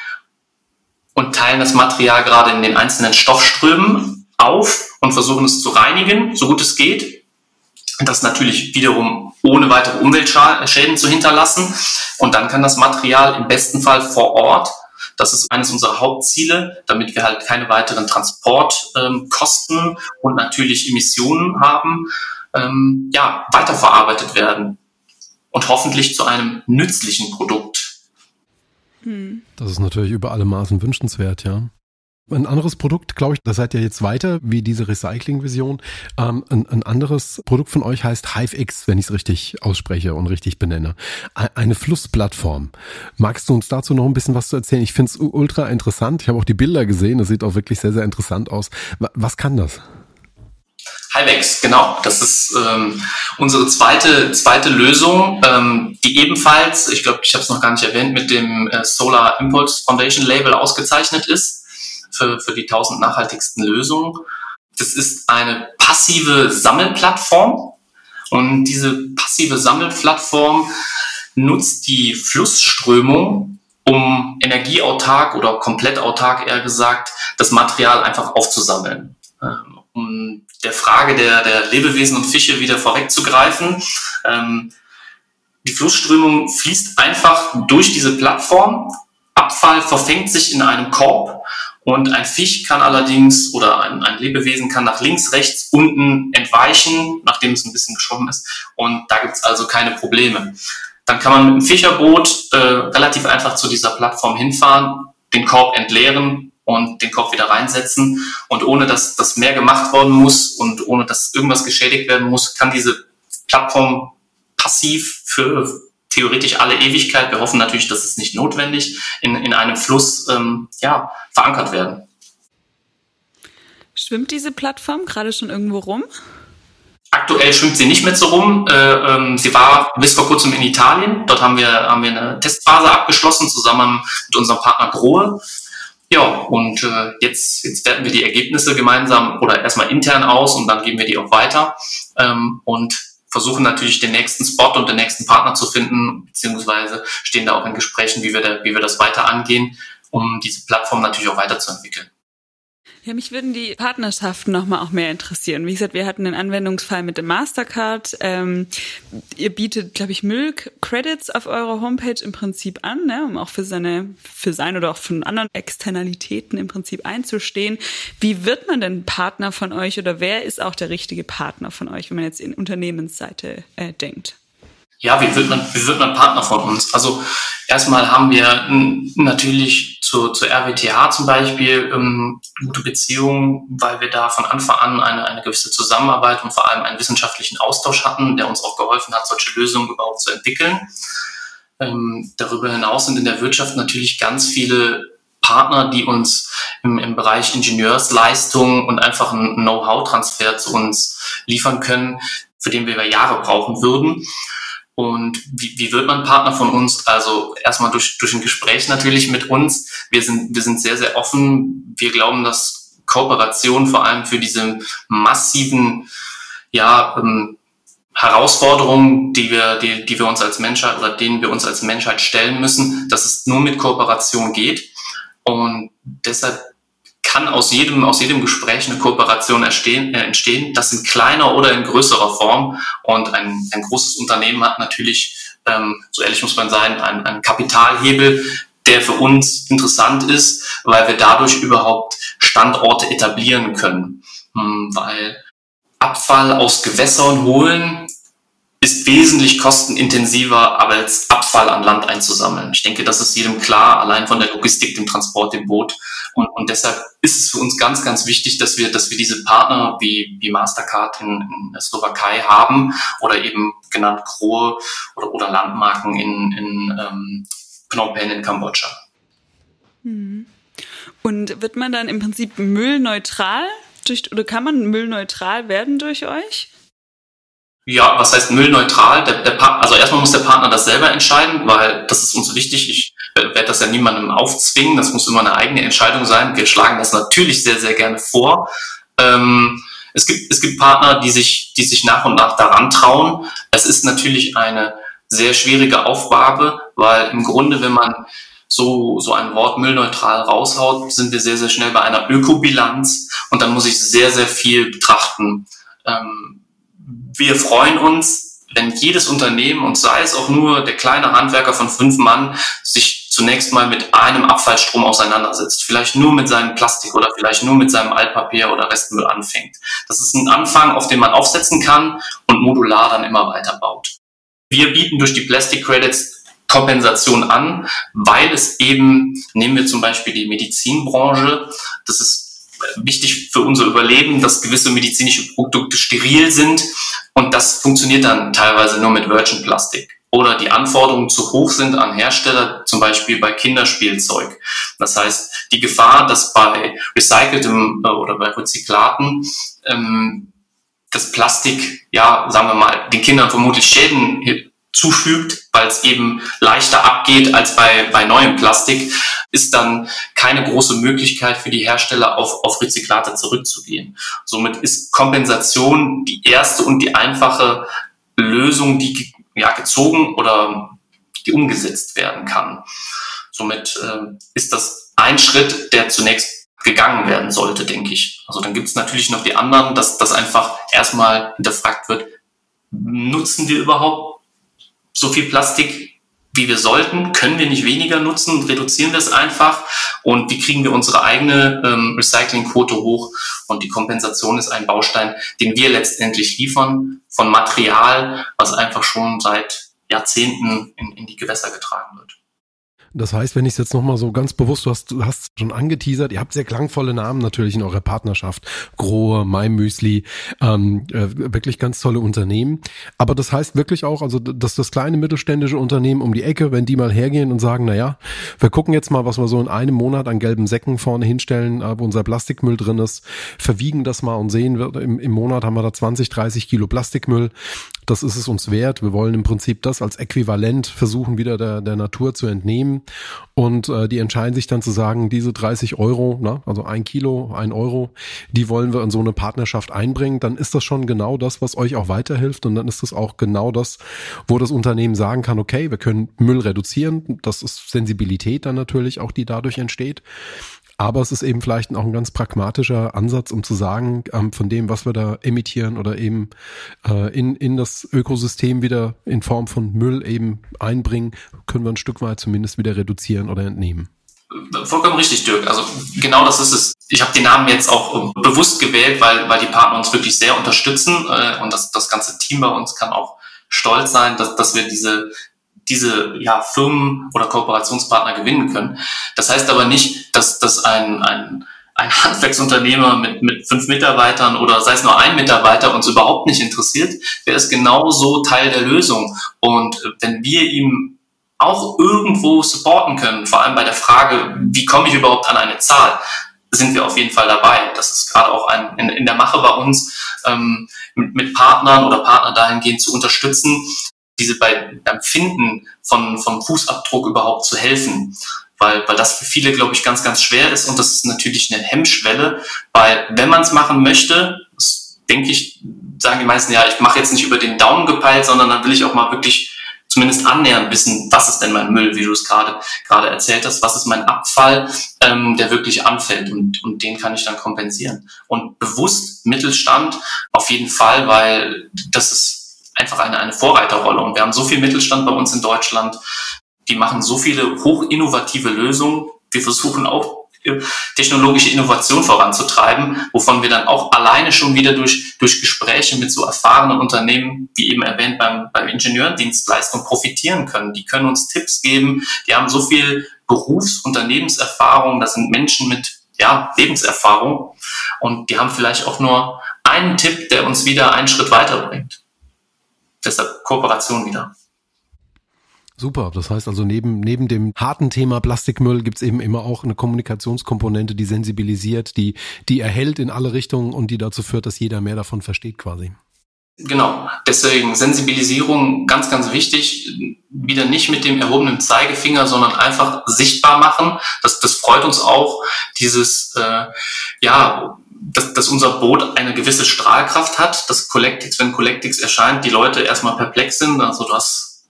und teilen das Material gerade in den einzelnen Stoffströmen auf und versuchen es zu reinigen, so gut es geht. Das natürlich wiederum ohne weitere Umweltschäden zu hinterlassen. Und dann kann das Material im besten Fall vor Ort Das ist eines unserer Hauptziele, damit wir halt keine weiteren Transportkosten ähm, und natürlich Emissionen haben, ähm, ja, weiterverarbeitet werden und hoffentlich zu einem nützlichen Produkt. Das ist natürlich über alle Maßen wünschenswert, ja. Ein anderes Produkt, glaube ich, da seid ihr jetzt weiter, wie diese Recycling-Vision. Ähm, ein, ein, anderes Produkt von euch heißt HiveX, wenn ich es richtig ausspreche und richtig benenne. Eine Flussplattform. Magst du uns dazu noch ein bisschen was zu erzählen? Ich finde es ultra interessant. Ich habe auch die Bilder gesehen. Das sieht auch wirklich sehr, sehr interessant aus. Was kann das? Hivex, genau. Das ist ähm, unsere zweite, zweite Lösung, ähm, die ebenfalls, ich glaube, ich habe es noch gar nicht erwähnt, mit dem äh, Solar Impulse Foundation Label ausgezeichnet ist für, für die 1000 nachhaltigsten Lösungen. Das ist eine passive Sammelplattform und diese passive Sammelplattform nutzt die Flussströmung, um energieautark oder komplett autark eher gesagt, das Material einfach aufzusammeln. Ähm, um der Frage der, der Lebewesen und Fische wieder vorwegzugreifen. Ähm, die Flussströmung fließt einfach durch diese Plattform. Abfall verfängt sich in einem Korb und ein Fisch kann allerdings oder ein, ein Lebewesen kann nach links, rechts, unten entweichen, nachdem es ein bisschen geschwommen ist. Und da gibt es also keine Probleme. Dann kann man mit dem Fischerboot äh, relativ einfach zu dieser Plattform hinfahren, den Korb entleeren und den Korb wieder reinsetzen. Und ohne dass das mehr gemacht worden muss und ohne dass irgendwas geschädigt werden muss, kann diese Plattform passiv für theoretisch alle Ewigkeit, wir hoffen natürlich, dass es nicht notwendig, in, in einem Fluss ähm, ja, verankert werden. Schwimmt diese Plattform gerade schon irgendwo rum? Aktuell schwimmt sie nicht mehr so rum. Äh, ähm, sie war bis vor kurzem in Italien. Dort haben wir, haben wir eine Testphase abgeschlossen, zusammen mit unserem Partner Grohe. Ja, und äh, jetzt, jetzt werten wir die Ergebnisse gemeinsam oder erstmal intern aus und dann geben wir die auch weiter. Ähm, und versuchen natürlich den nächsten Spot und den nächsten Partner zu finden, beziehungsweise stehen da auch in Gesprächen, wie wir, da, wie wir das weiter angehen, um diese Plattform natürlich auch weiterzuentwickeln. Ja, mich würden die Partnerschaften nochmal auch mehr interessieren. Wie gesagt, wir hatten einen Anwendungsfall mit dem Mastercard. Ähm, ihr bietet, glaube ich, Müllcredits auf eurer Homepage im Prinzip an, ne, um auch für seine, für sein oder auch von anderen Externalitäten im Prinzip einzustehen. Wie wird man denn Partner von euch oder wer ist auch der richtige Partner von euch, wenn man jetzt in Unternehmensseite äh, denkt? Ja, wie wird man, wie wird man Partner von uns? Also erstmal haben wir natürlich zur, zur RWTH zum Beispiel ähm, gute Beziehungen, weil wir da von Anfang an eine, eine gewisse Zusammenarbeit und vor allem einen wissenschaftlichen Austausch hatten, der uns auch geholfen hat, solche Lösungen überhaupt zu entwickeln. Ähm, darüber hinaus sind in der Wirtschaft natürlich ganz viele Partner, die uns im, im Bereich Ingenieursleistung und einfach einen Know-how-Transfer zu uns liefern können, für den wir Jahre brauchen würden. Und wie, wie wird man Partner von uns? Also erstmal durch, durch ein Gespräch natürlich mit uns. Wir sind, wir sind sehr, sehr offen. Wir glauben, dass Kooperation vor allem für diese massiven ja, ähm, Herausforderungen, die wir, die, die wir uns als Menschheit oder denen wir uns als Menschheit stellen müssen, dass es nur mit Kooperation geht. Und deshalb kann aus jedem, aus jedem Gespräch eine Kooperation entstehen, äh, entstehen, das in kleiner oder in größerer Form. Und ein, ein großes Unternehmen hat natürlich, ähm, so ehrlich muss man sein, einen, einen Kapitalhebel, der für uns interessant ist, weil wir dadurch überhaupt Standorte etablieren können. Hm, weil Abfall aus Gewässern holen ist wesentlich kostenintensiver, als Abfall an Land einzusammeln. Ich denke, das ist jedem klar, allein von der Logistik, dem Transport, dem Boot. Und, und deshalb ist es für uns ganz, ganz wichtig, dass wir, dass wir diese Partner wie, wie Mastercard in, in der Slowakei haben oder eben genannt Krohe oder, oder Landmarken in, in ähm, Phnom Penh in Kambodscha. Hm. Und wird man dann im Prinzip müllneutral durch, oder kann man müllneutral werden durch euch? Ja, was heißt müllneutral? Der, der also erstmal muss der Partner das selber entscheiden, weil das ist uns wichtig. Ich werde das ja niemandem aufzwingen. Das muss immer eine eigene Entscheidung sein. Wir schlagen das natürlich sehr, sehr gerne vor. Ähm, es gibt, es gibt Partner, die sich, die sich nach und nach daran trauen. Es ist natürlich eine sehr schwierige Aufgabe, weil im Grunde, wenn man so, so ein Wort müllneutral raushaut, sind wir sehr, sehr schnell bei einer Ökobilanz und dann muss ich sehr, sehr viel betrachten. Ähm, wir freuen uns, wenn jedes Unternehmen und sei es auch nur der kleine Handwerker von fünf Mann sich zunächst mal mit einem Abfallstrom auseinandersetzt, vielleicht nur mit seinem Plastik oder vielleicht nur mit seinem Altpapier oder Restmüll anfängt. Das ist ein Anfang, auf den man aufsetzen kann und modular dann immer weiter baut. Wir bieten durch die Plastic Credits Kompensation an, weil es eben, nehmen wir zum Beispiel die Medizinbranche, das ist wichtig für unser Überleben, dass gewisse medizinische Produkte steril sind und das funktioniert dann teilweise nur mit Virgin Plastik oder die Anforderungen zu hoch sind an Hersteller, zum Beispiel bei Kinderspielzeug. Das heißt, die Gefahr, dass bei recyceltem äh, oder bei Rezyklaten ähm, das Plastik, ja, sagen wir mal, den Kindern vermutlich Schäden zufügt, weil es eben leichter abgeht als bei, bei neuem Plastik, ist dann keine große Möglichkeit für die Hersteller auf, auf Rezyklate zurückzugehen. Somit ist Kompensation die erste und die einfache Lösung, die ja, gezogen oder die umgesetzt werden kann. Somit äh, ist das ein Schritt, der zunächst gegangen werden sollte, denke ich. Also dann gibt es natürlich noch die anderen, dass das einfach erstmal hinterfragt wird, nutzen wir überhaupt so viel Plastik, wie wir sollten? Können wir nicht weniger nutzen? Reduzieren wir es einfach? Und wie kriegen wir unsere eigene ähm, Recyclingquote hoch? Und die Kompensation ist ein Baustein, den wir letztendlich liefern von Material, was einfach schon seit Jahrzehnten in, in die Gewässer getragen wird. Das heißt, wenn ich es jetzt nochmal so ganz bewusst, du hast, du hast schon angeteasert, ihr habt sehr klangvolle Namen natürlich in eurer Partnerschaft. Grohe, My Müsli, ähm, äh, wirklich ganz tolle Unternehmen. Aber das heißt wirklich auch, also dass das kleine mittelständische Unternehmen um die Ecke, wenn die mal hergehen und sagen, na ja, wir gucken jetzt mal, was wir so in einem Monat an gelben Säcken vorne hinstellen, äh, wo unser Plastikmüll drin ist, verwiegen das mal und sehen, im, im Monat haben wir da 20, 30 Kilo Plastikmüll das ist es uns wert. Wir wollen im Prinzip das als Äquivalent versuchen, wieder der, der Natur zu entnehmen. Und äh, die entscheiden sich dann zu sagen, diese 30 Euro, na, also ein Kilo, ein Euro, die wollen wir in so eine Partnerschaft einbringen. Dann ist das schon genau das, was euch auch weiterhilft. Und dann ist das auch genau das, wo das Unternehmen sagen kann, okay, wir können Müll reduzieren. Das ist Sensibilität dann natürlich auch, die dadurch entsteht. Aber es ist eben vielleicht auch ein ganz pragmatischer Ansatz, um zu sagen, ähm, von dem, was wir da emittieren oder eben äh, in, in das Ökosystem wieder in Form von Müll eben einbringen, können wir ein Stück weit zumindest wieder reduzieren oder entnehmen. Vollkommen richtig, Dirk. Also genau das ist es. Ich habe den Namen jetzt auch bewusst gewählt, weil, weil die Partner uns wirklich sehr unterstützen äh, und das, das ganze Team bei uns kann auch stolz sein, dass, dass wir diese, diese ja, Firmen oder Kooperationspartner gewinnen können. Das heißt aber nicht, dass, dass ein, ein, ein Handwerksunternehmer mit, mit fünf Mitarbeitern oder sei es nur ein Mitarbeiter uns überhaupt nicht interessiert, der ist genauso Teil der Lösung. Und wenn wir ihm auch irgendwo supporten können, vor allem bei der Frage, wie komme ich überhaupt an eine Zahl, sind wir auf jeden Fall dabei. Das ist gerade auch ein, in, in der Mache bei uns, ähm, mit, mit Partnern oder Partner dahingehend zu unterstützen, diese bei Empfinden von, vom Fußabdruck überhaupt zu helfen. Weil, weil das für viele, glaube ich, ganz, ganz schwer ist und das ist natürlich eine Hemmschwelle, weil wenn man es machen möchte, denke ich, sagen die meisten, ja, ich mache jetzt nicht über den Daumen gepeilt, sondern dann will ich auch mal wirklich zumindest annähernd wissen, was ist denn mein Müll, wie du es gerade gerade erzählt hast, was ist mein Abfall, ähm, der wirklich anfällt und, und den kann ich dann kompensieren. Und bewusst Mittelstand auf jeden Fall, weil das ist einfach eine, eine Vorreiterrolle. Und wir haben so viel Mittelstand bei uns in Deutschland, die machen so viele hochinnovative Lösungen. Wir versuchen auch technologische Innovation voranzutreiben, wovon wir dann auch alleine schon wieder durch, durch Gespräche mit so erfahrenen Unternehmen, wie eben erwähnt, beim, beim Ingenieurdienstleistung profitieren können. Die können uns Tipps geben, die haben so viel Berufs- und Unternehmenserfahrung, das sind Menschen mit ja, Lebenserfahrung und die haben vielleicht auch nur einen Tipp, der uns wieder einen Schritt weiterbringt deshalb Kooperation wieder. Super, das heißt also neben, neben dem harten Thema Plastikmüll gibt's eben immer auch eine Kommunikationskomponente, die sensibilisiert, die, die erhält in alle Richtungen und die dazu führt, dass jeder mehr davon versteht quasi. Genau, deswegen Sensibilisierung ganz, ganz wichtig. Wieder nicht mit dem erhobenen Zeigefinger, sondern einfach sichtbar machen. Das, das freut uns auch, dieses, äh, ja, dass, dass unser Boot eine gewisse Strahlkraft hat, dass Collectix, wenn Collectix erscheint, die Leute erstmal perplex sind. Also du hast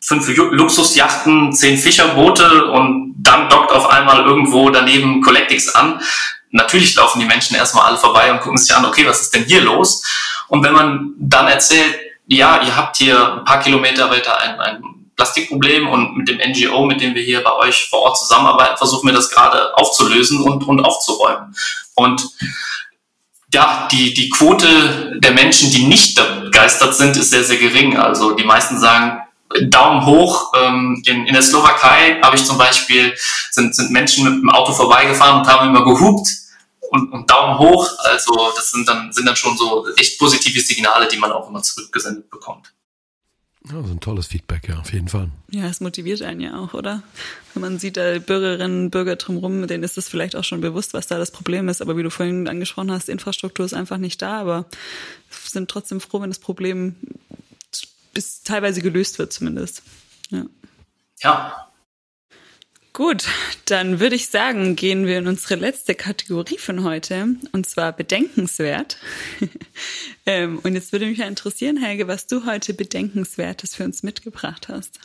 fünf Luxusjachten, zehn Fischerboote und dann dockt auf einmal irgendwo daneben Collectix an. Natürlich laufen die Menschen erstmal alle vorbei und gucken sich an, okay, was ist denn hier los? Und wenn man dann erzählt, ja, ihr habt hier ein paar Kilometer weiter ein, ein Plastikproblem und mit dem NGO, mit dem wir hier bei euch vor Ort zusammenarbeiten, versuchen wir das gerade aufzulösen und, und aufzuräumen. Und ja, die, die Quote der Menschen, die nicht begeistert sind, ist sehr, sehr gering. Also die meisten sagen, Daumen hoch. Ähm, in, in der Slowakei habe ich zum Beispiel, sind, sind Menschen mit dem Auto vorbeigefahren und haben immer gehupt und, und Daumen hoch. Also das sind dann, sind dann schon so echt positive Signale, die man auch immer zurückgesendet bekommt. Ja, das ist ein tolles Feedback, ja, auf jeden Fall. Ja, es motiviert einen ja auch, oder? Wenn man sieht, da Bürgerinnen und Bürger drumherum, denen ist es vielleicht auch schon bewusst, was da das Problem ist. Aber wie du vorhin angesprochen hast, Infrastruktur ist einfach nicht da, aber sind trotzdem froh, wenn das Problem bis teilweise gelöst wird zumindest. Ja. Ja. Gut, dann würde ich sagen, gehen wir in unsere letzte Kategorie von heute, und zwar bedenkenswert. ähm, und jetzt würde mich ja interessieren, Helge, was du heute Bedenkenswertes für uns mitgebracht hast.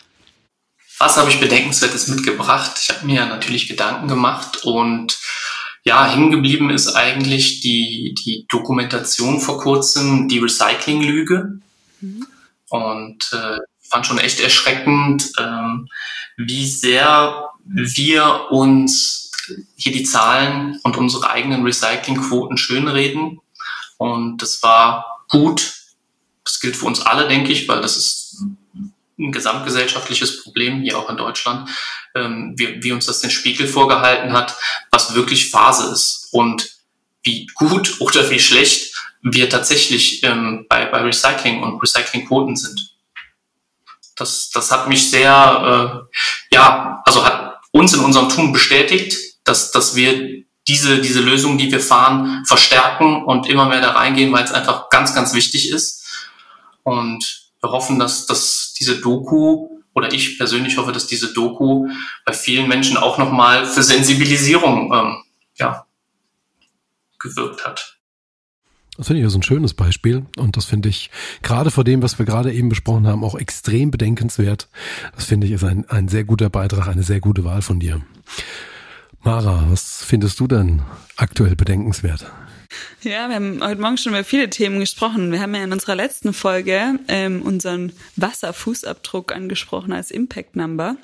Was habe ich Bedenkenswertes mitgebracht? Ich habe mir natürlich Gedanken gemacht und ja, hängen geblieben ist eigentlich die, die Dokumentation vor kurzem, die Recycling-Lüge. Mhm. Und äh, fand schon echt erschreckend, ähm, wie sehr wir uns hier die Zahlen und unsere eigenen Recyclingquoten schönreden. Und das war gut. Das gilt für uns alle, denke ich, weil das ist ein gesamtgesellschaftliches Problem, hier auch in Deutschland, ähm, wie, wie uns das den Spiegel vorgehalten hat, was wirklich Phase ist und wie gut oder wie schlecht wir tatsächlich ähm, bei, bei Recycling und Recyclingquoten sind. Das, das hat mich sehr, äh, ja, also hat uns in unserem Tun bestätigt, dass, dass wir diese, diese Lösung, die wir fahren, verstärken und immer mehr da reingehen, weil es einfach ganz, ganz wichtig ist. Und wir hoffen, dass, dass diese Doku oder ich persönlich hoffe, dass diese Doku bei vielen Menschen auch nochmal für Sensibilisierung ähm, ja, gewirkt hat. Das finde ich so ein schönes Beispiel und das finde ich gerade vor dem, was wir gerade eben besprochen haben, auch extrem bedenkenswert. Das finde ich ist ein, ein sehr guter Beitrag, eine sehr gute Wahl von dir. Mara, was findest du denn aktuell bedenkenswert? Ja, wir haben heute Morgen schon über viele Themen gesprochen. Wir haben ja in unserer letzten Folge ähm, unseren Wasserfußabdruck angesprochen als Impact Number.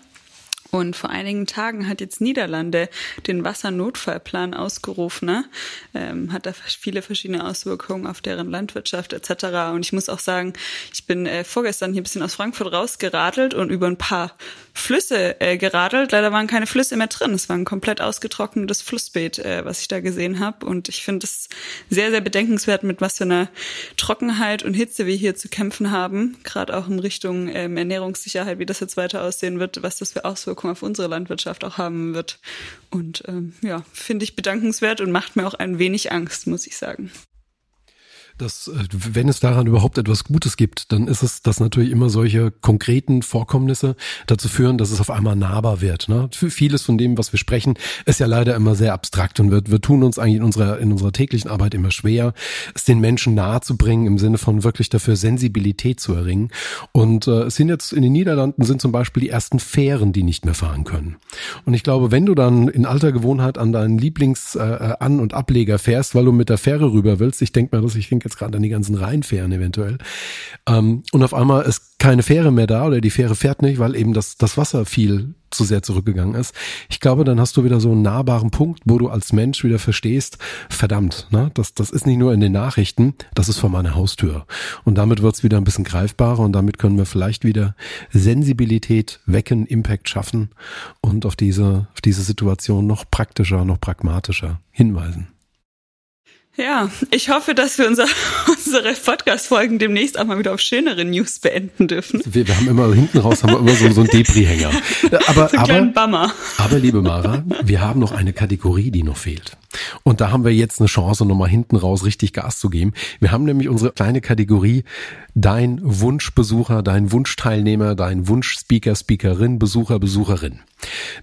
Und vor einigen Tagen hat jetzt Niederlande den Wassernotfallplan ausgerufen, ne? ähm, hat da viele verschiedene Auswirkungen auf deren Landwirtschaft etc. Und ich muss auch sagen, ich bin äh, vorgestern hier ein bisschen aus Frankfurt rausgeradelt und über ein paar Flüsse äh, geradelt. Leider waren keine Flüsse mehr drin. Es war ein komplett ausgetrocknetes Flussbeet, äh, was ich da gesehen habe. Und ich finde es sehr, sehr bedenkenswert, mit was für einer Trockenheit und Hitze wir hier zu kämpfen haben. Gerade auch in Richtung ähm, Ernährungssicherheit, wie das jetzt weiter aussehen wird, was das für Auswirkungen auf unsere Landwirtschaft auch haben wird. Und ähm, ja, finde ich bedankenswert und macht mir auch ein wenig Angst, muss ich sagen dass äh, wenn es daran überhaupt etwas Gutes gibt, dann ist es, dass natürlich immer solche konkreten Vorkommnisse dazu führen, dass es auf einmal nahbar wird. Ne? Für vieles von dem, was wir sprechen, ist ja leider immer sehr abstrakt und wir, wir tun uns eigentlich in unserer, in unserer täglichen Arbeit immer schwer, es den Menschen nahe zu bringen, im Sinne von wirklich dafür Sensibilität zu erringen. Und äh, es sind jetzt in den Niederlanden sind zum Beispiel die ersten Fähren, die nicht mehr fahren können. Und ich glaube, wenn du dann in alter Gewohnheit an deinen Lieblings-An- äh, und Ableger fährst, weil du mit der Fähre rüber willst, ich denke mal, dass ich denke jetzt gerade an die ganzen Rheinfähren eventuell. Ähm, und auf einmal ist keine Fähre mehr da oder die Fähre fährt nicht, weil eben das, das Wasser viel zu sehr zurückgegangen ist. Ich glaube, dann hast du wieder so einen nahbaren Punkt, wo du als Mensch wieder verstehst, verdammt, ne, das, das ist nicht nur in den Nachrichten, das ist vor meiner Haustür. Und damit wird's wieder ein bisschen greifbarer und damit können wir vielleicht wieder Sensibilität wecken, Impact schaffen und auf diese, auf diese Situation noch praktischer, noch pragmatischer hinweisen. Ja, ich hoffe, dass wir unser, unsere Podcast-Folgen demnächst auch mal wieder auf schönere News beenden dürfen. Wir, wir haben immer hinten raus haben wir immer so, so einen Depri-Hänger. Aber, so aber, aber, liebe Mara, wir haben noch eine Kategorie, die noch fehlt. Und da haben wir jetzt eine Chance, nochmal hinten raus richtig Gas zu geben. Wir haben nämlich unsere kleine Kategorie Dein Wunschbesucher, dein Wunschteilnehmer, dein Wunschspeaker, Speakerin, Besucher, Besucherin.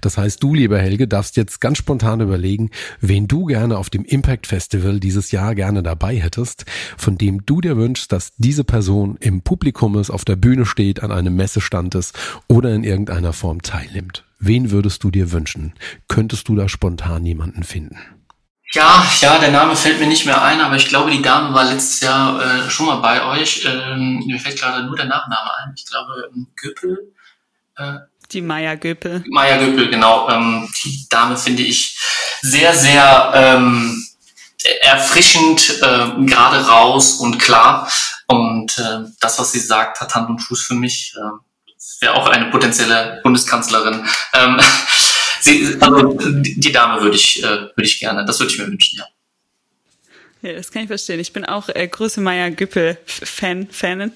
Das heißt, du, lieber Helge, darfst jetzt ganz spontan überlegen, wen du gerne auf dem Impact Festival dieses Jahr gerne dabei hättest, von dem du dir wünschst, dass diese Person im Publikum ist, auf der Bühne steht, an einem Messestand ist oder in irgendeiner Form teilnimmt. Wen würdest du dir wünschen? Könntest du da spontan jemanden finden? Ja, ja, der Name fällt mir nicht mehr ein, aber ich glaube, die Dame war letztes Jahr äh, schon mal bei euch. Ähm, mir fällt gerade nur der Nachname ein. Ich glaube, Güppel Äh, die Maya Göpel. Maya Göpel, genau. Ähm, die Dame finde ich sehr, sehr ähm, erfrischend, äh, gerade raus und klar. Und äh, das, was sie sagt, hat Hand und Fuß für mich. Äh, Wäre auch eine potenzielle Bundeskanzlerin. Ähm, sie, also die Dame würde ich, äh, würde ich gerne, das würde ich mir wünschen, ja. Ja, das kann ich verstehen. Ich bin auch äh, große Maya Güppel-Fan, Fanin.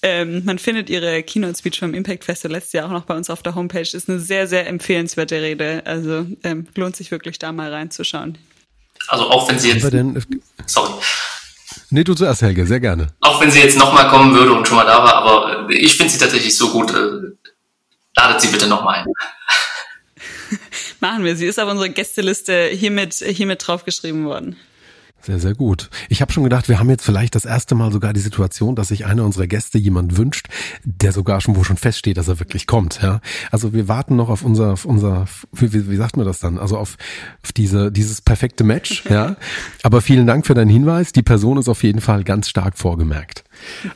Ähm, man findet ihre Keynote-Speech vom Impact Festival letztes Jahr auch noch bei uns auf der Homepage. Ist eine sehr, sehr empfehlenswerte Rede. Also ähm, lohnt sich wirklich da mal reinzuschauen. Also auch wenn sie jetzt. Denn, sorry. Nee, du zuerst, Helge, sehr gerne. Auch wenn sie jetzt nochmal kommen würde und schon mal da war, aber ich finde sie tatsächlich so gut. Äh, ladet sie bitte nochmal ein. Machen wir. Sie ist auf unsere Gästeliste hiermit, hiermit draufgeschrieben worden. Sehr, sehr gut. Ich habe schon gedacht, wir haben jetzt vielleicht das erste Mal sogar die Situation, dass sich einer unserer Gäste jemand wünscht, der sogar schon, wo schon feststeht, dass er wirklich kommt. Ja? Also wir warten noch auf unser, auf unser wie, wie sagt man das dann? Also auf, auf diese, dieses perfekte Match. ja. Aber vielen Dank für deinen Hinweis. Die Person ist auf jeden Fall ganz stark vorgemerkt.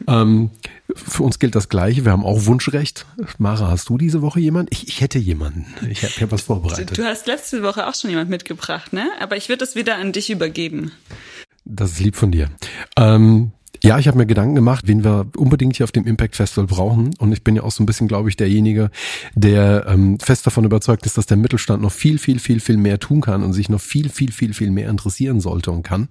Ähm, für uns gilt das Gleiche. Wir haben auch Wunschrecht. Mara, hast du diese Woche jemanden? Ich, ich hätte jemanden. Ich habe hab was vorbereitet. Du hast letzte Woche auch schon jemand mitgebracht, ne? Aber ich würde das wieder an dich übergeben. Das ist lieb von dir. Ähm, ja, ich habe mir Gedanken gemacht, wen wir unbedingt hier auf dem Impact Festival brauchen. Und ich bin ja auch so ein bisschen, glaube ich, derjenige, der ähm, fest davon überzeugt ist, dass der Mittelstand noch viel, viel, viel, viel mehr tun kann und sich noch viel, viel, viel, viel mehr interessieren sollte und kann.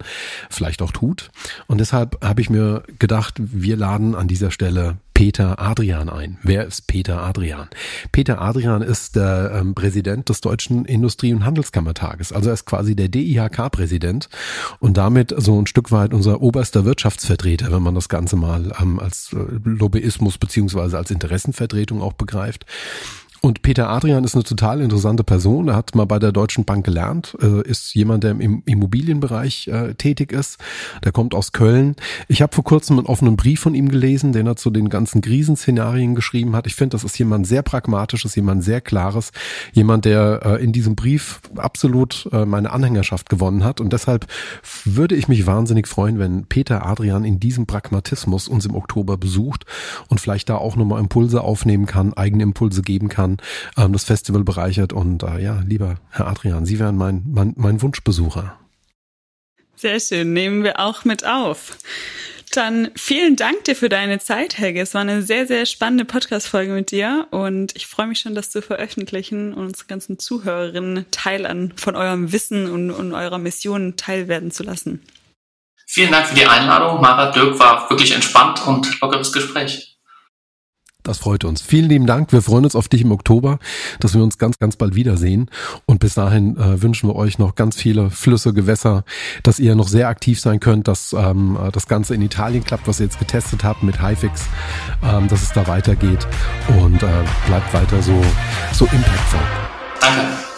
Vielleicht auch tut. Und deshalb habe ich mir gedacht, wir laden an dieser Stelle Peter Adrian ein. Wer ist Peter Adrian? Peter Adrian ist der ähm, Präsident des Deutschen Industrie- und Handelskammertages. Also er ist quasi der DIHK-Präsident und damit so ein Stück weit unser oberster Wirtschaftsvertreter, wenn man das Ganze mal ähm, als äh, Lobbyismus beziehungsweise als Interessenvertretung auch begreift. Und Peter Adrian ist eine total interessante Person. Er hat mal bei der Deutschen Bank gelernt, äh, ist jemand, der im Immobilienbereich äh, tätig ist. Der kommt aus Köln. Ich habe vor kurzem einen offenen Brief von ihm gelesen, den er zu den ganzen Krisenszenarien geschrieben hat. Ich finde, das ist jemand sehr pragmatisches, jemand sehr klares, jemand, der äh, in diesem Brief absolut meine Anhängerschaft gewonnen hat. Und deshalb würde ich mich wahnsinnig freuen, wenn Peter Adrian in diesem Pragmatismus uns im Oktober besucht und vielleicht da auch nochmal Impulse aufnehmen kann, eigene Impulse geben kann Jahren ähm, das Festival bereichert. Und äh, ja, lieber Herr Adrian, Sie wären mein, mein, mein Wunschbesucher. Sehr schön, nehmen wir auch mit auf. Dann vielen Dank dir für deine Zeit, Helge. Es war eine sehr, sehr spannende Podcast-Folge mit dir und ich freue mich schon, das zu veröffentlichen und unsere ganzen Zuhörerinnen Teil an von eurem Wissen und, und eurer Mission teilwerden zu lassen. Vielen Dank für die Einladung. Mara Dirk war wirklich entspannt und lockeres Gespräch. Das freut uns. Vielen lieben Dank. Wir freuen uns auf dich im Oktober, dass wir uns ganz, ganz bald wiedersehen. Und bis dahin äh, wünschen wir euch noch ganz viele Flüsse, Gewässer, dass ihr noch sehr aktiv sein könnt, dass ähm, das Ganze in Italien klappt, was ihr jetzt getestet habt mit Highfix, ähm, dass es da weitergeht und äh, bleibt weiter so, so impactvoll. Danke.